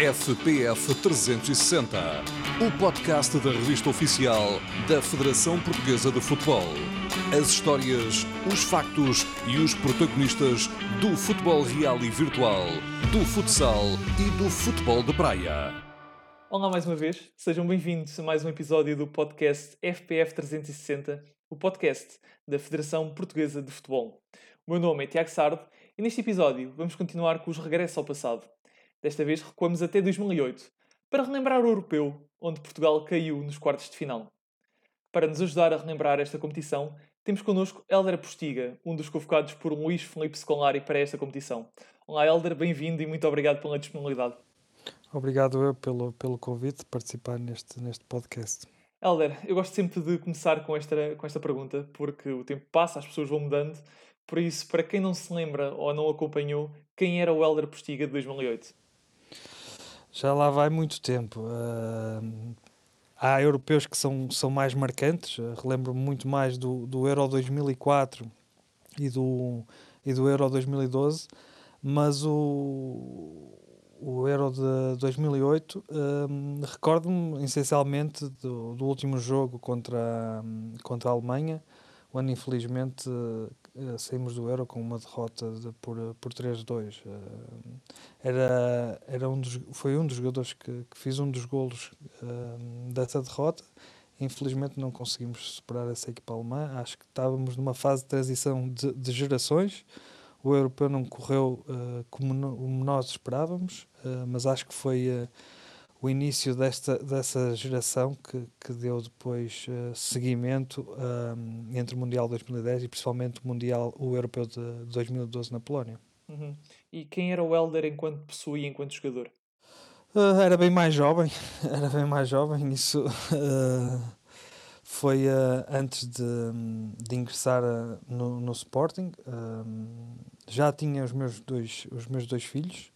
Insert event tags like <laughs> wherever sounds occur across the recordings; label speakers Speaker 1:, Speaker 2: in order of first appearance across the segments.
Speaker 1: FPF 360, o podcast da revista oficial da Federação Portuguesa de Futebol. As histórias, os factos e os protagonistas do futebol real e virtual, do futsal e do futebol de praia.
Speaker 2: Olá mais uma vez, sejam bem-vindos a mais um episódio do podcast FPF 360, o podcast da Federação Portuguesa de Futebol. O meu nome é Tiago Sardo e neste episódio vamos continuar com os regressos ao passado. Desta vez recuamos até 2008, para relembrar o europeu, onde Portugal caiu nos quartos de final. Para nos ajudar a relembrar esta competição, temos connosco Helder Postiga, um dos convocados por Luís Felipe Scolari para esta competição. Olá Helder, bem-vindo e muito obrigado pela disponibilidade.
Speaker 3: Obrigado eu pelo, pelo convite de participar neste, neste podcast.
Speaker 2: Helder, eu gosto sempre de começar com esta, com esta pergunta, porque o tempo passa, as pessoas vão mudando. Por isso, para quem não se lembra ou não acompanhou, quem era o Helder Postiga de 2008?
Speaker 3: Já lá vai muito tempo. Uh, há europeus que são, são mais marcantes. Uh, Relembro-me muito mais do, do Euro 2004 e do, e do Euro 2012, mas o, o Euro de 2008 um, recordo-me essencialmente do, do último jogo contra, contra a Alemanha, onde infelizmente saímos do Euro com uma derrota de, por, por 3-2. Uh, era, era um dos, foi um dos jogadores que, que fiz um dos golos dessa derrota. Infelizmente não conseguimos superar essa equipa alemã. Acho que estávamos numa fase de transição de, de gerações. O europeu não correu como, como, nós esperávamos, mas acho que foi o início desta, dessa geração que, que deu depois uh, seguimento um, entre o Mundial 2010 e principalmente o Mundial o Europeu de 2012 na Polónia.
Speaker 2: Uhum. E quem era o Helder enquanto pessoa e enquanto jogador?
Speaker 3: Uh, era bem mais jovem, <laughs> era bem mais jovem, isso uh, <laughs> foi antes de, de ingressar no, no Sporting. já tinha os meus dois, os meus dois filhos,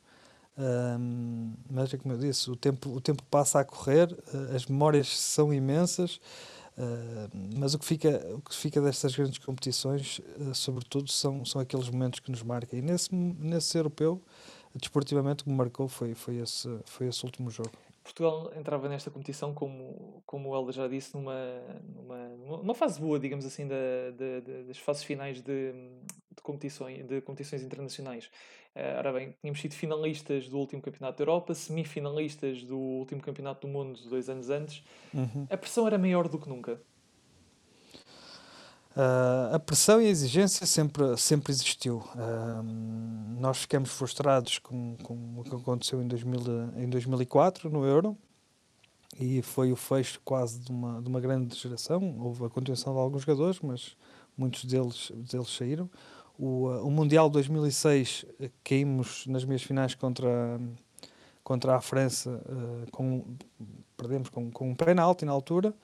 Speaker 3: um, mas é como eu disse, o tempo, o tempo passa a correr, uh, as memórias são imensas, uh, mas o que, fica, o que fica destas grandes competições, uh, sobretudo, são, são aqueles momentos que nos marcam. E nesse, nesse europeu, desportivamente, o que me marcou foi, foi, esse, foi esse último jogo.
Speaker 2: Portugal entrava nesta competição, como, como o Helder já disse, numa, numa, numa fase boa, digamos assim, da, da, das fases finais de, de, competições, de competições internacionais. Uh, ora bem, tínhamos sido finalistas do último Campeonato da Europa, semifinalistas do último Campeonato do Mundo dois anos antes.
Speaker 3: Uhum.
Speaker 2: A pressão era maior do que nunca.
Speaker 3: Uh, a pressão e a exigência sempre, sempre existiu. Uh, nós ficamos frustrados com, com o que aconteceu em, 2000, em 2004 no Euro e foi o fecho quase de uma, de uma grande geração. Houve a continuação de alguns jogadores, mas muitos deles, deles saíram. O, uh, o Mundial 2006 caímos nas meias finais contra, contra a França, com, perdemos com, com um penalti na altura.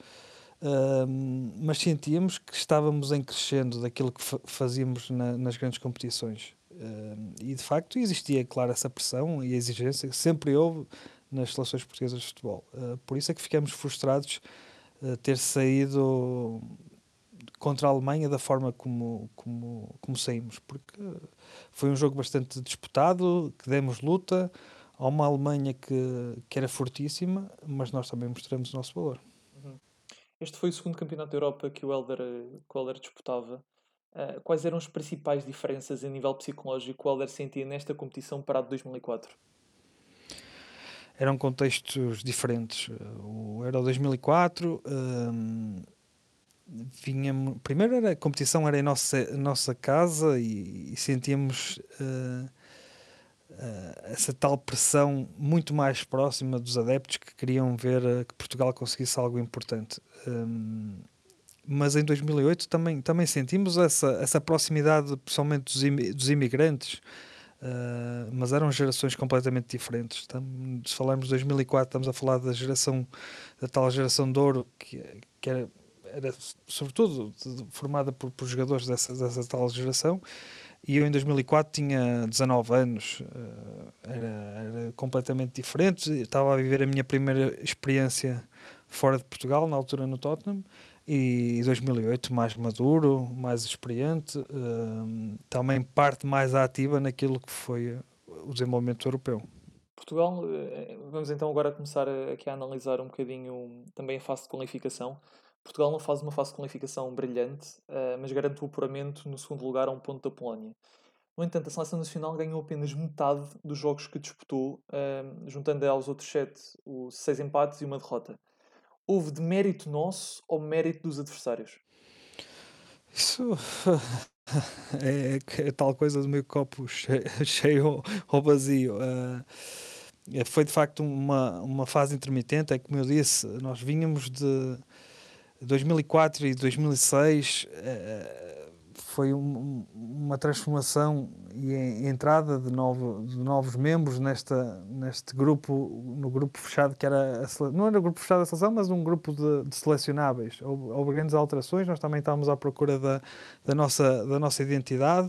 Speaker 3: Mas sentíamos que estávamos em crescendo daquilo que fa fazíamos na, nas grandes competições. Uh, e de facto existia, claro, essa pressão e a exigência que sempre houve nas seleções portuguesas de futebol. Uh, por isso é que ficamos frustrados uh, ter saído contra a Alemanha da forma como, como, como saímos, porque foi um jogo bastante disputado, que demos luta a uma Alemanha que, que era fortíssima, mas nós também mostramos o nosso valor.
Speaker 2: Este foi o segundo campeonato da Europa que o Helder, que o Helder disputava. Uh, quais eram as principais diferenças a nível psicológico que o Helder sentia nesta competição para a de 2004?
Speaker 3: Eram contextos diferentes. O Euro 2004 um. Primeiro era, a competição era em nossa, nossa casa e, e sentíamos. Uh, essa tal pressão muito mais próxima dos adeptos que queriam ver uh, que Portugal conseguisse algo importante. Um, mas em 2008 também, também sentimos essa, essa proximidade, principalmente dos, im dos imigrantes, uh, mas eram gerações completamente diferentes. Se falarmos de 2004, estamos a falar da geração, da tal geração de ouro, que, que era, era sobretudo formada por, por jogadores dessa, dessa tal geração, e eu em 2004 tinha 19 anos, eh, era, era completamente diferente. Estava a viver a minha primeira experiência fora de Portugal, na altura no Tottenham, e 2008 mais maduro, mais experiente, eh, também parte mais ativa naquilo que foi o desenvolvimento europeu.
Speaker 2: Portugal, eh, vamos então agora começar aqui a analisar um bocadinho também a fase de qualificação. Portugal não faz uma fase de qualificação brilhante, uh, mas garante o apuramento no segundo lugar a um ponto da Polónia. No entanto, a seleção nacional ganhou apenas metade dos jogos que disputou, uh, juntando aos outros sete os seis empates e uma derrota. Houve de mérito nosso ou mérito dos adversários?
Speaker 3: Isso <laughs> é, é, tal coisa do meu copo <laughs> cheio, ou vazio. Uh, foi de facto uma, uma fase intermitente, é como eu disse, nós vínhamos de 2004 e 2006 eh, foi um, uma transformação e entrada de, novo, de novos membros nesta, neste grupo, no grupo fechado que era, a, não era o grupo fechado da seleção, mas um grupo de, de selecionáveis. Houve, houve, grandes alterações, nós também estávamos à procura da, da, nossa, da nossa identidade.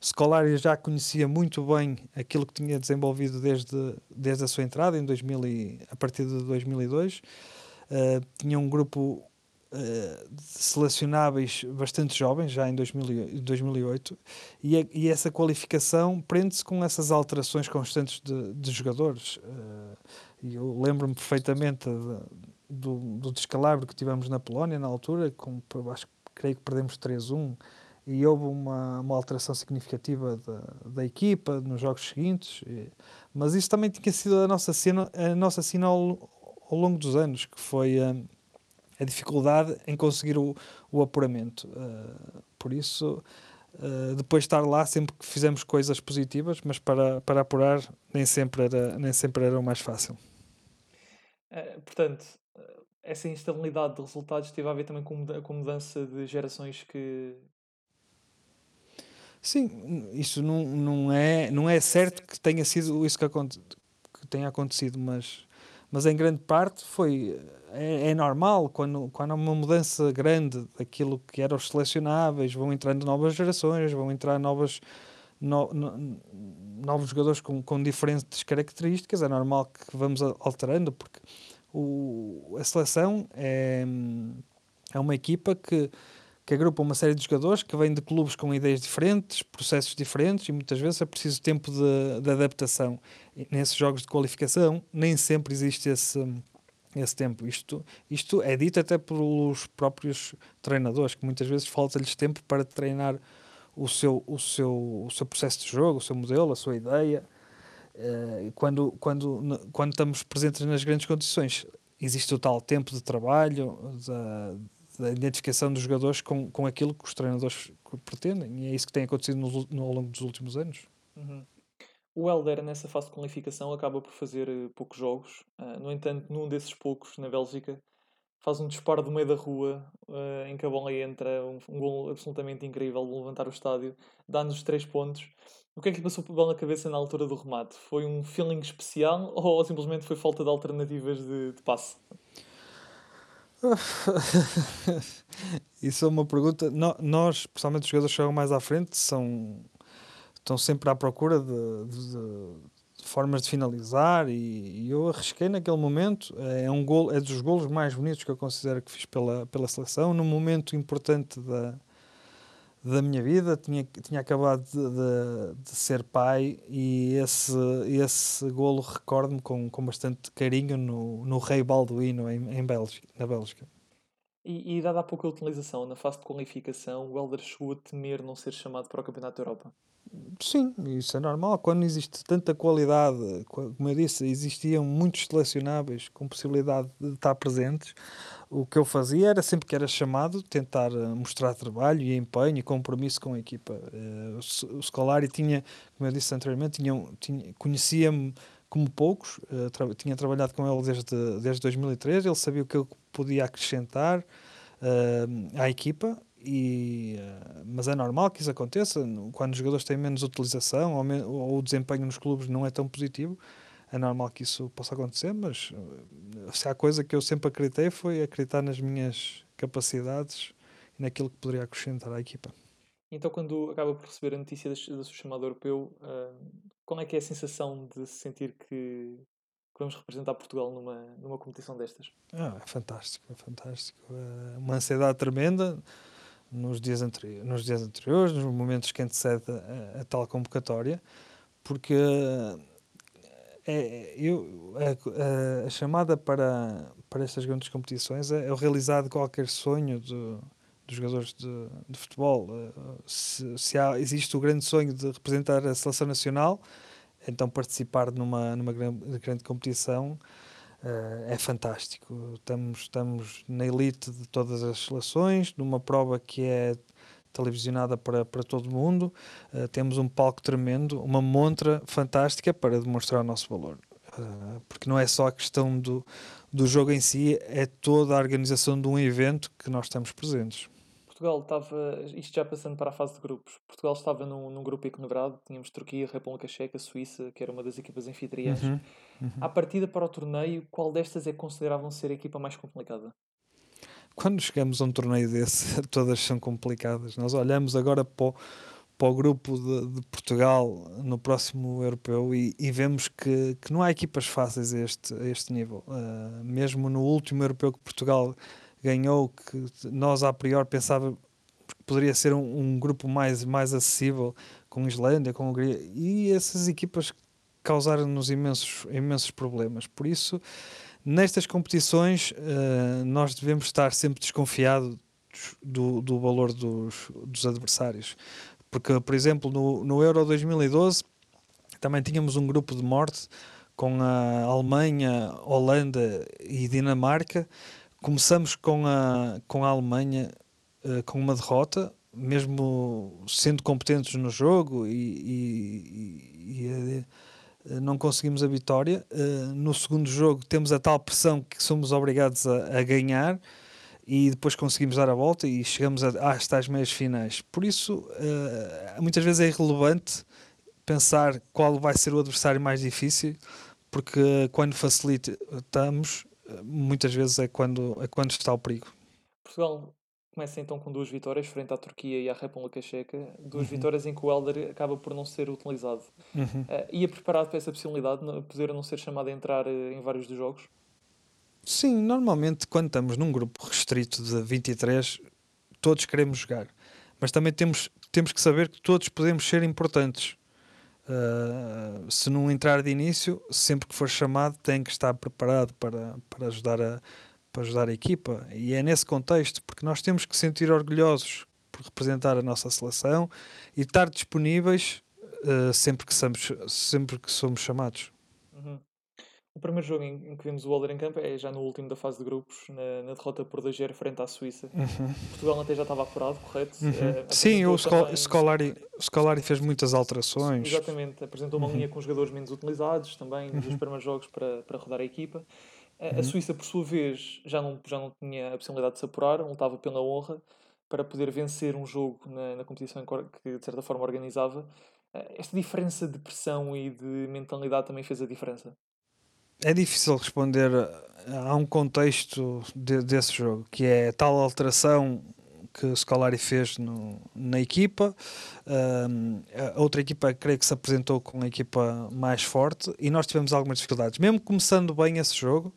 Speaker 3: O Scolari já conhecia muito bem aquilo que tinha desenvolvido desde, desde a sua entrada, em 2000 e, a partir de 2002. Uh, eh, tinha um grupo uh, selecionáveis bastante jovens, já em 2000, 2008, e, a, e essa qualificação prende-se com essas alterações constantes de, de jogadores. Uh, eu lembro-me perfeitamente de, do, do descalabro que tivemos na Polónia na altura, com, acho creio que perdemos 3-1 e houve uma, uma alteração significativa da, da equipa nos jogos seguintes, e, mas isso também tinha sido a nossa cena, a nossa cena ao, ao longo dos anos, que foi uh, a dificuldade em conseguir o, o apuramento. Uh, por isso, uh, depois de estar lá, sempre que fizemos coisas positivas, mas para, para apurar nem sempre era, nem sempre era o mais fácil.
Speaker 2: Uh, portanto, essa instabilidade de resultados teve a ver também com, com mudança de gerações que.
Speaker 3: Sim, isso não, não, é, não é certo que tenha sido isso que, aconte, que tenha acontecido, mas, mas em grande parte foi é, é, normal quando, quando há uma mudança grande daquilo que eram os selecionáveis, vão entrando novas gerações, vão entrar novas, no, no, novos jogadores com, com diferentes características, é normal que vamos alterando, porque o, a seleção é, é uma equipa que, que agrupa uma série de jogadores que vêm de clubes com ideias diferentes, processos diferentes e muitas vezes é preciso tempo de, de adaptação. E nesses jogos de qualificação nem sempre existe esse esse tempo. Isto, isto é dito até pelos próprios treinadores, que muitas vezes falta-lhes tempo para treinar o seu, o, seu, o seu processo de jogo, o seu modelo, a sua ideia. Uh, quando, quando, quando estamos presentes nas grandes condições, existe o tal tempo de trabalho, da, da identificação dos jogadores com, com aquilo que os treinadores pretendem, e é isso que tem acontecido no, no ao longo dos últimos anos.
Speaker 2: Uhum. O Helder, nessa fase de qualificação, acaba por fazer uh, poucos jogos. Uh, no entanto, num desses poucos, na Bélgica, faz um disparo do meio da rua uh, em que a bola entra, um, um gol absolutamente incrível de levantar o estádio, dá-nos os três pontos. O que é que lhe passou na cabeça na altura do remate? Foi um feeling especial <laughs> ou simplesmente foi falta de alternativas de, de passe? <laughs>
Speaker 3: Isso é uma pergunta. No, nós, principalmente os jogadores que chegam mais à frente, são estão sempre à procura de, de, de formas de finalizar e, e, eu arrisquei naquele momento. É um gol é dos golos mais bonitos que eu considero que fiz pela pela seleção num momento importante da da minha vida. Tinha tinha acabado de, de, de ser pai e esse esse golo recordo-me com, com bastante carinho no, no Rei Balduino em, em Bélgica na Bélgica
Speaker 2: e, e dada a pouca utilização na fase de qualificação o Helder chegou a temer não ser chamado para o Campeonato da Europa
Speaker 3: Sim, isso é normal. Quando existe tanta qualidade, como eu disse, existiam muitos selecionáveis com possibilidade de estar presentes. O que eu fazia era sempre que era chamado tentar eh, mostrar trabalho e empenho e compromisso com a equipa. Eh, o Scolari tinha, como eu disse anteriormente, tinha, tinha conhecia-me como poucos, tra tinha trabalhado com ele desde, desde 2003, ele sabia o que eu podia acrescentar uh, à equipa e, eh, mas é normal que isso aconteça quando os jogadores têm menos utilização ou, me, ou, o desempenho nos clubes não é tão positivo. É normal que isso possa acontecer, mas se há coisa que eu sempre acreditei foi acreditar nas minhas capacidades e naquilo que poderia acrescentar à equipa.
Speaker 2: Então, quando acaba por receber a notícia do seu chamado europeu, uh, qual é que é a sensação de se sentir que, que vamos representar Portugal numa, numa competição destas?
Speaker 3: Ah, é fantástico, é fantástico. É uma ansiedade tremenda nos dias, anteri nos dias anteriores, nos momentos que antecedem a, a, tal convocatória, porque é, eu, a, a, chamada para, para estas grandes competições é, é o realizar qualquer sonho de, dos jogadores de, de futebol. Eh, se, se há, existe o grande sonho de representar a seleção nacional, então participar numa, numa grande, grande competição uh, é fantástico. Estamos, estamos na elite de todas as seleções, numa prova que é televisionada para, para todo mundo. Uh, temos um palco tremendo, uma montra fantástica para demonstrar o nosso valor. Uh, porque não é só a questão do, do jogo em si, é toda a organização de um evento que nós estamos presentes.
Speaker 2: Portugal estava, isto já passando para a fase de grupos, Portugal estava num, num grupo equilibrado, tínhamos Turquia, República Checa, Suíça, que era uma das equipas anfitriãs. Uhum, uhum. À partida para o torneio, qual destas é que consideravam ser a equipa mais complicada?
Speaker 3: quando chegamos a um torneio desse, <laughs> todas são complicadas. Nós olhamos agora para o, para o grupo de, de, Portugal no próximo europeu e, e, vemos que, que não há equipas fáceis a este, a este nível. Uh, mesmo no último europeu que Portugal ganhou, que nós a priori pensávamos que poderia ser um, um, grupo mais, mais acessível com Islândia, com Hungria, e essas equipas causaram-nos imensos, imensos problemas. Por isso Nestas competições, uh, nós devemos estar sempre desconfiados do, do valor dos, dos adversários. Porque, por exemplo, no, no Euro 2012 também tínhamos um grupo de morte com a Alemanha, Holanda e Dinamarca. Começamos com a, com a Alemanha uh, com uma derrota, mesmo sendo competentes no jogo e, e, e, e eh, não conseguimos a vitória. Uh, no segundo jogo temos a tal pressão que somos obrigados a, a ganhar e depois conseguimos dar a volta e chegamos às tais meias finais. Por isso, uh, muitas vezes é irrelevante pensar qual vai ser o adversário mais difícil, porque quando facilitamos, muitas vezes é quando, é quando está o perigo.
Speaker 2: Portugal Começa então com duas vitórias frente à Turquia e à República Checa, duas uhum. vitórias em que o Helder acaba por não ser utilizado. Uhum. Uh, ia preparado para essa possibilidade, de poder não ser chamado a entrar uh, em vários dos jogos?
Speaker 3: Sim, normalmente quando estamos num grupo restrito de 23, todos queremos jogar, mas também temos, temos que saber que todos podemos ser importantes. Se não entrar de início, sempre que for chamado, tem que estar preparado para, para ajudar a para ajudar a equipa. E é nesse contexto, porque nós temos que sentir orgulhosos por representar a nossa seleção e estar disponíveis uh, sempre, que somos, sempre que somos chamados.
Speaker 2: O primeiro jogo em, que vimos o Walder em campo é já no último da fase de grupos, na, na derrota por 2-0 frente à Suíça. Uhum. Portugal até já estava apurado, correto? Uhum. Uh,
Speaker 3: Sim, o Scolari, Scolari, Scolari fez muitas alterações.
Speaker 2: Exatamente, apresentou uma uhum. linha com jogadores menos utilizados também nos uhum. primeiros jogos para, para rodar a equipa. A, uhum. Suíça, por sua vez, já não, já não tinha a possibilidade de se apurar, lutava pela honra para poder vencer um jogo na, na competição que, de certa forma, organizava. Eh, esta diferença de pressão e de mentalidade também fez a diferença?
Speaker 3: É difícil responder a um contexto de, desse jogo, que é tal alteração que o Scolari fez no, na equipa. Um, a outra equipa, creio que se apresentou com uma equipa mais forte e nós tivemos algumas dificuldades. Mesmo começando bem esse jogo,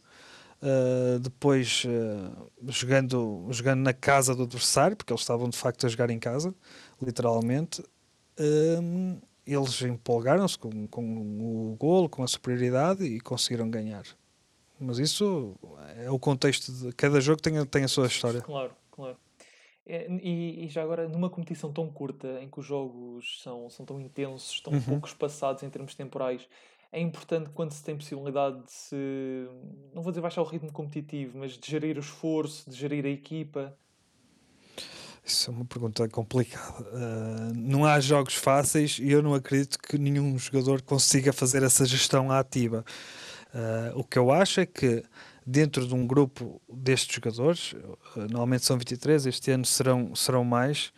Speaker 3: Uh, depois uh, jogando, jogando na casa do adversário, porque eles estavam de facto a jogar em casa, literalmente, uh, eles empolgaram-se com, com o golo, com a superioridade e conseguiram ganhar. Mas isso é o contexto de cada jogo tem, tem a sua história.
Speaker 2: Claro, claro. É, e, e, já agora, numa competição tão curta, em que os jogos são, são tão intensos, tão uhum. pouco espaçados em termos temporais, é importante quando se tem possibilidade de se, não vou dizer baixar o ritmo competitivo, mas de gerir o esforço, de gerir a equipa?
Speaker 3: Isso é uma pergunta complicada. Uh, não há jogos fáceis e eu não acredito que nenhum jogador consiga fazer essa gestão ativa. Uh, o que eu acho é que dentro de um grupo destes jogadores, uh, normalmente são 23, este ano serão, serão mais,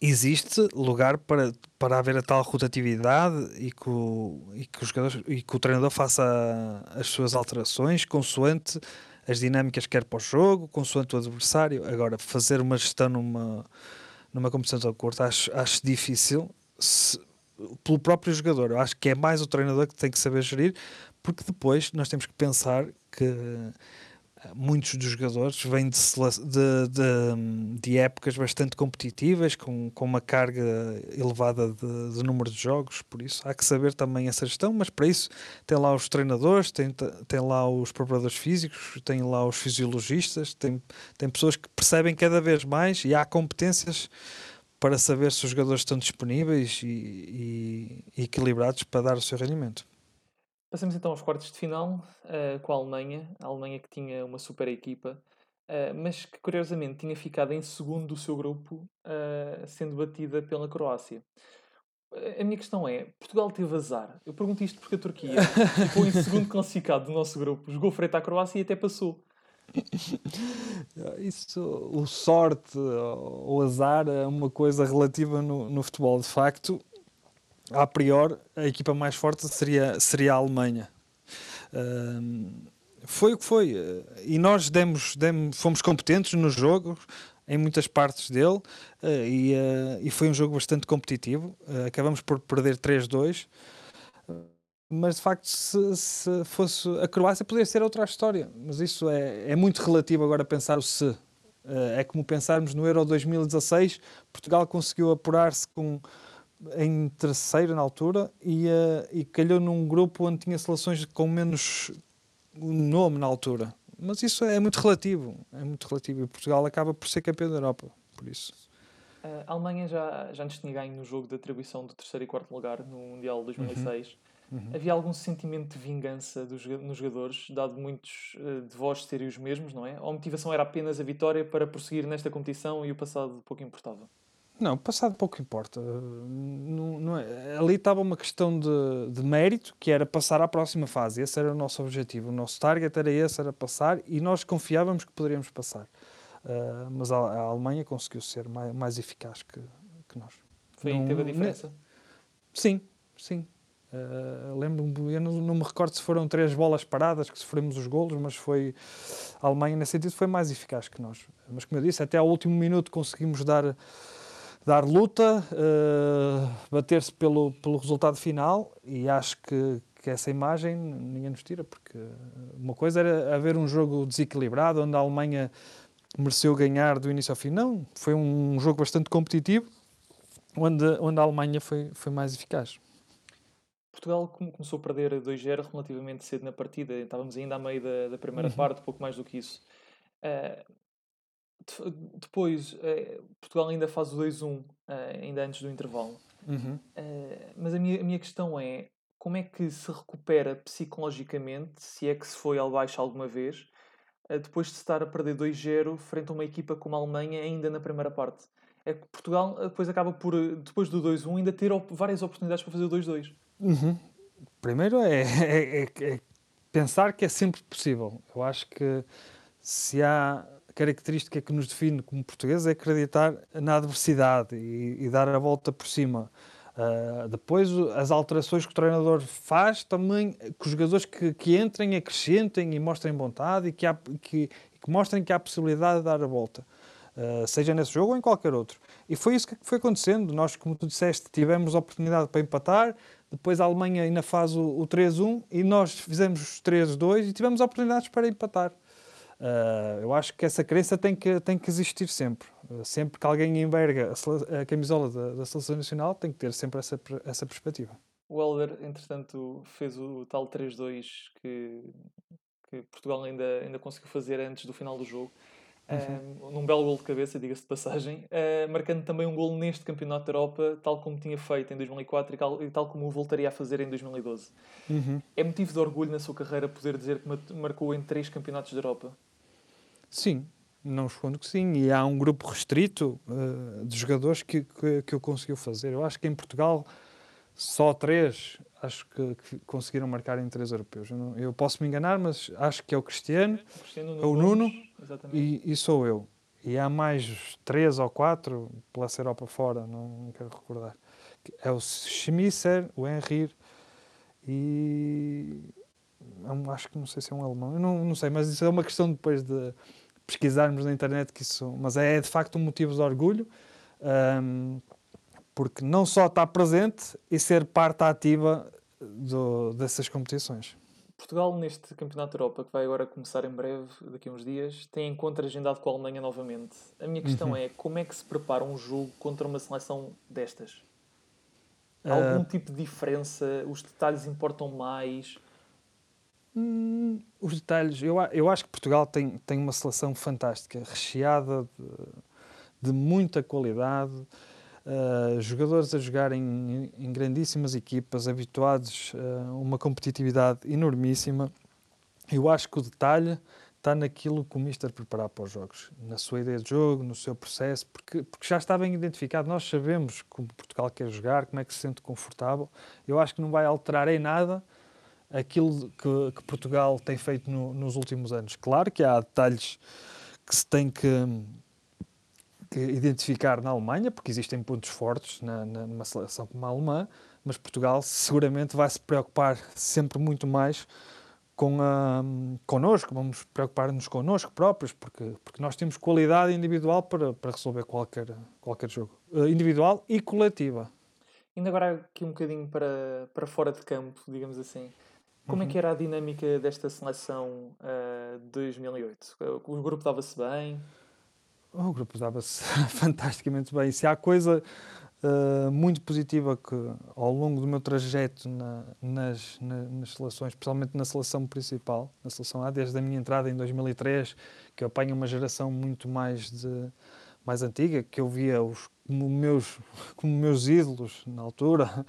Speaker 3: existe lugar para, para haver a tal rotatividade e que o, e que os jogadores, e que o treinador faça as suas alterações consoante as dinâmicas que quer para o jogo, consoante o adversário. Agora, fazer uma gestão numa, numa competição tão curta acho, acho difícil se, pelo próprio jogador. Eu acho que é mais o treinador que tem que saber gerir, porque depois nós temos que pensar que muitos dos jogadores vêm de, de, de, de, épocas bastante competitivas, com, com uma carga elevada de, de, número de jogos, por isso há que saber também essa gestão, mas para isso tem lá os treinadores, tem, tem lá os preparadores físicos, tem lá os fisiologistas, tem, tem pessoas que percebem cada vez mais e há competências para saber se os jogadores estão disponíveis e, e, e equilibrados para dar o seu rendimento.
Speaker 2: Passamos então aos quartos de final uh, com a Alemanha. A Alemanha que tinha uma super equipa, uh, mas que curiosamente tinha ficado em segundo do seu grupo, uh, sendo batida pela Croácia. A minha questão é: Portugal teve azar? Eu pergunto isto porque a Turquia <laughs> ficou em segundo classificado do nosso grupo, jogou frente à Croácia e até passou. <laughs>
Speaker 3: Isso, o sorte ou azar é uma coisa relativa no, no futebol. De facto, a priori, a equipa mais forte seria, seria a Alemanha. Uh, foi o que foi. E nós demos, demos, fomos competentes no jogo, em muitas partes dele, uh, e, uh, e, foi um jogo bastante competitivo. Uh, acabamos por perder 3-2. Mas de facto, se, se, fosse a Croácia, poderia ser outra história. Mas isso é, é muito relativo agora pensar o se. é como pensarmos no Euro 2016, Portugal conseguiu apurar-se com em terceiro na altura e, uh, e calhou num grupo onde tinha seleções com menos nome na altura. Mas isso é muito relativo, é muito relativo. E Portugal acaba por ser campeão da Europa, por isso.
Speaker 2: A Alemanha já, já nos tinha ganho no jogo de atribuição do terceiro e quarto lugar no Mundial 2006. Uhum. Uhum. Havia algum sentimento de vingança dos, nos jogadores, dado muitos uh, de vós serem os mesmos, não é? Ou a motivação era apenas a vitória para prosseguir nesta competição e o passado pouco importava?
Speaker 3: Não, passado pouco importa. Não, não é. Ali estava uma questão de, de, mérito, que era passar à próxima fase. Esse era o nosso objetivo. O nosso target era esse, era passar, e nós confiávamos que poderíamos passar. Uh, mas a, a, Alemanha conseguiu ser mais, mais eficaz que, que nós.
Speaker 2: Foi aí que teve a diferença?
Speaker 3: Sim, sim. Uh, Lembro-me, eu não, não, me recordo se foram três bolas paradas que sofremos os golos, mas foi a Alemanha, nesse sentido, foi mais eficaz que nós. Mas, como eu disse, até ao último minuto conseguimos dar dar luta, uh, bater-se pelo, pelo resultado final e acho que, que essa imagem ninguém nos tira, porque uma coisa era haver um jogo desequilibrado, onde a Alemanha mereceu ganhar do início ao fim. Não, foi um jogo bastante competitivo, onde, onde a Alemanha foi, foi mais eficaz.
Speaker 2: Portugal começou a perder 2-0 relativamente cedo na partida, estávamos ainda a meio da, da primeira uhum. parte, pouco mais do que isso. Uh, depois, eh, Portugal ainda faz o 2-1, eh, ainda antes do intervalo. Uhum. Eh, mas a minha, a minha questão é: como é que se recupera psicologicamente, se é que se foi ao baixo alguma vez, depois de estar a perder 2-0 frente a uma equipa como a Alemanha, ainda na primeira parte? É que Portugal depois acaba por, depois do 2-1, ainda ter várias oportunidades para fazer o 2-2.
Speaker 3: Uhum. Primeiro é, <laughs> é, é, é pensar que é sempre possível. Eu acho que se há característica que nos define como portugueses é acreditar na adversidade e, e dar a volta por cima. Uh, depois, as alterações que o treinador faz também, que os jogadores que, que entrem acrescentem e mostrem vontade e que, há, que, que mostrem que há possibilidade de dar a volta. Uh, seja nesse jogo ou em qualquer outro. E foi isso que foi acontecendo. Nós, como tu disseste, tivemos a oportunidade para empatar, depois a Alemanha ainda faz o, o 3-1 e nós fizemos os 3-2 e tivemos oportunidades para empatar. Uh, eu acho que essa crença tem que, tem que existir sempre. Uh, sempre que alguém enverga a, a camisola da, da, Seleção Nacional, tem que ter sempre essa, essa perspectiva.
Speaker 2: O Helder, entretanto, fez o, tal 3-2 que, que Portugal ainda, ainda conseguiu fazer antes do final do jogo. Uhum. num belo gol de cabeça, diga-se de passagem, uh, marcando também um gol neste Campeonato da Europa, tal como tinha feito em 2004 e tal, e tal como o voltaria a fazer em 2012. Uhum. É motivo de orgulho na sua carreira poder dizer que marcou em três Campeonatos da Europa?
Speaker 3: Sim, não escondo que sim. E há um grupo restrito uh, de jogadores que, que, que eu conseguiu fazer. Eu acho que em Portugal só três acho que, que conseguiram marcar em três europeus. Eu, não, eu, posso me enganar, mas acho que é o Cristiano, o, Cristiano, o Nuno e, e, sou eu. E há mais três ou quatro pela Europa fora, não, não quero recordar. É o Schmisser, o Henry e é acho que não sei se é um alemão, eu não, não sei, mas isso é uma questão depois de pesquisarmos na internet que isso, mas é de facto um motivo de orgulho, um, porque não só está presente e ser parte ativa do, dessas competições.
Speaker 2: Portugal, neste Campeonato da Europa, que vai agora começar em breve, daqui a uns dias, tem encontro agendado com a Alemanha novamente. A minha questão
Speaker 3: Uhum.
Speaker 2: é como é que se prepara um jogo contra uma seleção destas? Há
Speaker 3: Ah,
Speaker 2: algum tipo de diferença? Os detalhes importam mais?
Speaker 3: Hum, os detalhes, eu, eu acho que Portugal tem, tem uma seleção fantástica, recheada de, de muita qualidade, uh, jogadores a jogarem em, em grandíssimas equipas, habituados a uma competitividade enormíssima. Eu acho que o detalhe está naquilo que o Mister preparar para os jogos, na sua ideia de jogo, no seu processo, porque, porque já está bem identificado. Nós sabemos como Portugal quer jogar, como é que se sente confortável. Eu acho que não vai alterar em nada aquilo que, que Portugal tem feito no- nos últimos anos. Claro que há detalhes que se tem que, que identificar na Alemanha, porque existem pontos fortes na, na- numa seleção como a alemã, mas Portugal seguramente vai se preocupar sempre muito mais com a, connosco, vamos preocupar-nos connosco próprios, porque, porque nós temos qualidade individual para, para resolver qualquer, qualquer jogo, eh, individual e coletiva.
Speaker 2: Indo agora aqui um bocadinho para, para fora de campo, digamos assim. Como é
Speaker 3: Uhum.
Speaker 2: que era a dinâmica desta seleção ah, de 2008? O grupo dava-se bem?
Speaker 3: O grupo dava-se <laughs> fantasticamente bem. Se há coisa uh, muito positiva que ao longo do meu trajeto na- nas, na- nas seleções, especialmente na seleção principal, na seleção A, desde a minha entrada em 2003, que eu apanho uma geração muito mais de mais antiga, que eu via os como meus <laughs> como meus ídolos na altura, uh,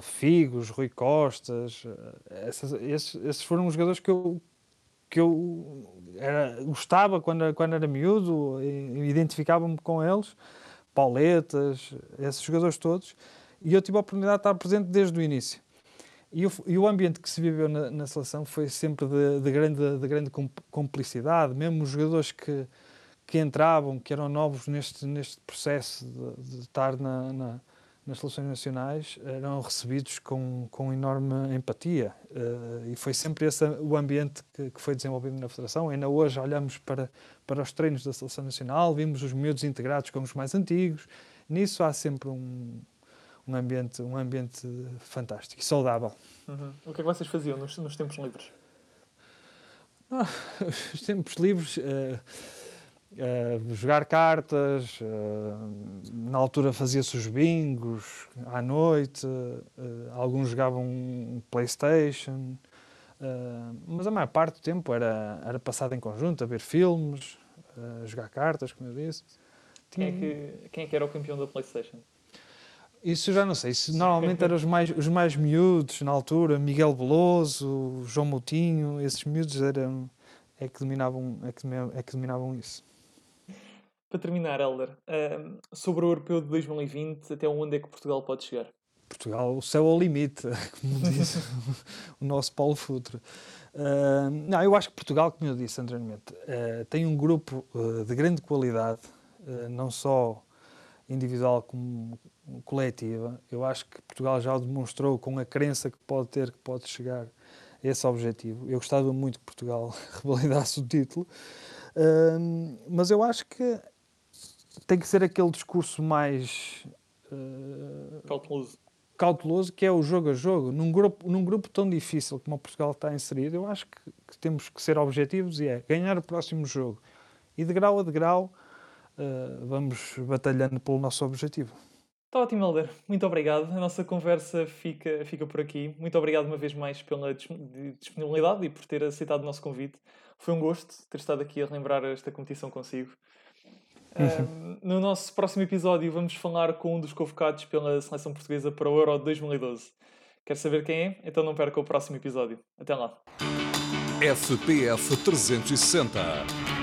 Speaker 3: Figos, Rui Costas, uh, essas- esses, esses foram os jogadores que eu que eu era, gostava quando, quando era miúdo, identificava-me com eles, Pauletas, esses jogadores todos, e eu tive a oportunidade de estar presente desde o início. E o, e o ambiente que se viveu na, na seleção foi sempre de, de grande, de grande com- complicidade, mesmo os jogadores que, que entravam, que eram novos neste, neste processo de, de estar na, na- nas seleções nacionais, eram recebidos com, com enorme empatia. Eh, e foi sempre esse o ambiente que, que foi desenvolvido na Federação. Ainda hoje olhamos para, para os treinos da Seleção Nacional, vimos os miúdos integrados com os mais antigos. Nisso há sempre um, um, ambiente, um ambiente fantástico e saudável.
Speaker 2: Uhum. O que é que vocês faziam nos, nos tempos livres? <laughs>
Speaker 3: Os tempos livres, eh, eh, jogar cartas, eh, na altura fazia-se os bingos à noite, eh, alguns jogavam Playstation, eh, mas a maior parte do tempo era, era passado em conjunto, a ver filmes, a jogar cartas, como eu disse.
Speaker 2: Quem é,
Speaker 3: Tinha-
Speaker 2: que, quem é que era o campeão da PlayStation?
Speaker 3: Isso eu já não sei. Isso <laughs> normalmente eram os mais, os mais miúdos na altura, Miguel Veloso, João Moutinho, esses miúdos eram, é, que dominavam, é, que, é que dominavam isso.
Speaker 2: Para terminar, Helder, sobre o Europeu de 2020, até onde é que Portugal pode chegar?
Speaker 3: Portugal, o céu ao limite, <laughs> como diz o nosso Paulo Futre. Ah, não, eu acho que Portugal, como eu disse anteriormente, ah, tem um grupo ah, de grande qualidade, ah, não só individual como coletiva. Eu acho que Portugal já demonstrou com a crença que pode ter, que pode chegar a esse objetivo. Eu gostava muito que Portugal <laughs> revalidasse o título, mas eu acho que tem que ser aquele discurso mais ah,
Speaker 2: Cauteloso.
Speaker 3: cauteloso que é o jogo a jogo. Num grupo, num grupo tão difícil como o Portugal está inserido, eu acho que, que temos que ser objetivos e é ganhar o próximo jogo. E de grau a de grau eh, vamos batalhando pelo nosso objetivo.
Speaker 2: Está ótimo, Helder. Muito obrigado. A nossa conversa fica, fica por aqui. Muito obrigado uma vez mais pela dis- de- disponibilidade e por ter aceitado o nosso convite. Foi um gosto ter estado aqui a relembrar esta competição consigo. Ahm, no nosso próximo episódio vamos falar com um dos convocados pela seleção portuguesa para o Euro de 2012. Quer saber quem é? Então não perca o próximo episódio. Até lá.
Speaker 1: FPF 360,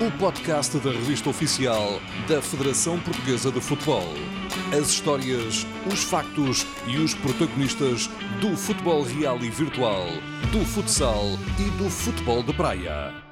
Speaker 1: o podcast da revista oficial da Federação Portuguesa de Futebol. As histórias, os factos e os protagonistas do futebol real e virtual, do futsal e do futebol de praia.